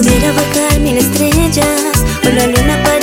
pudiera bajar mil estrellas. O la luna para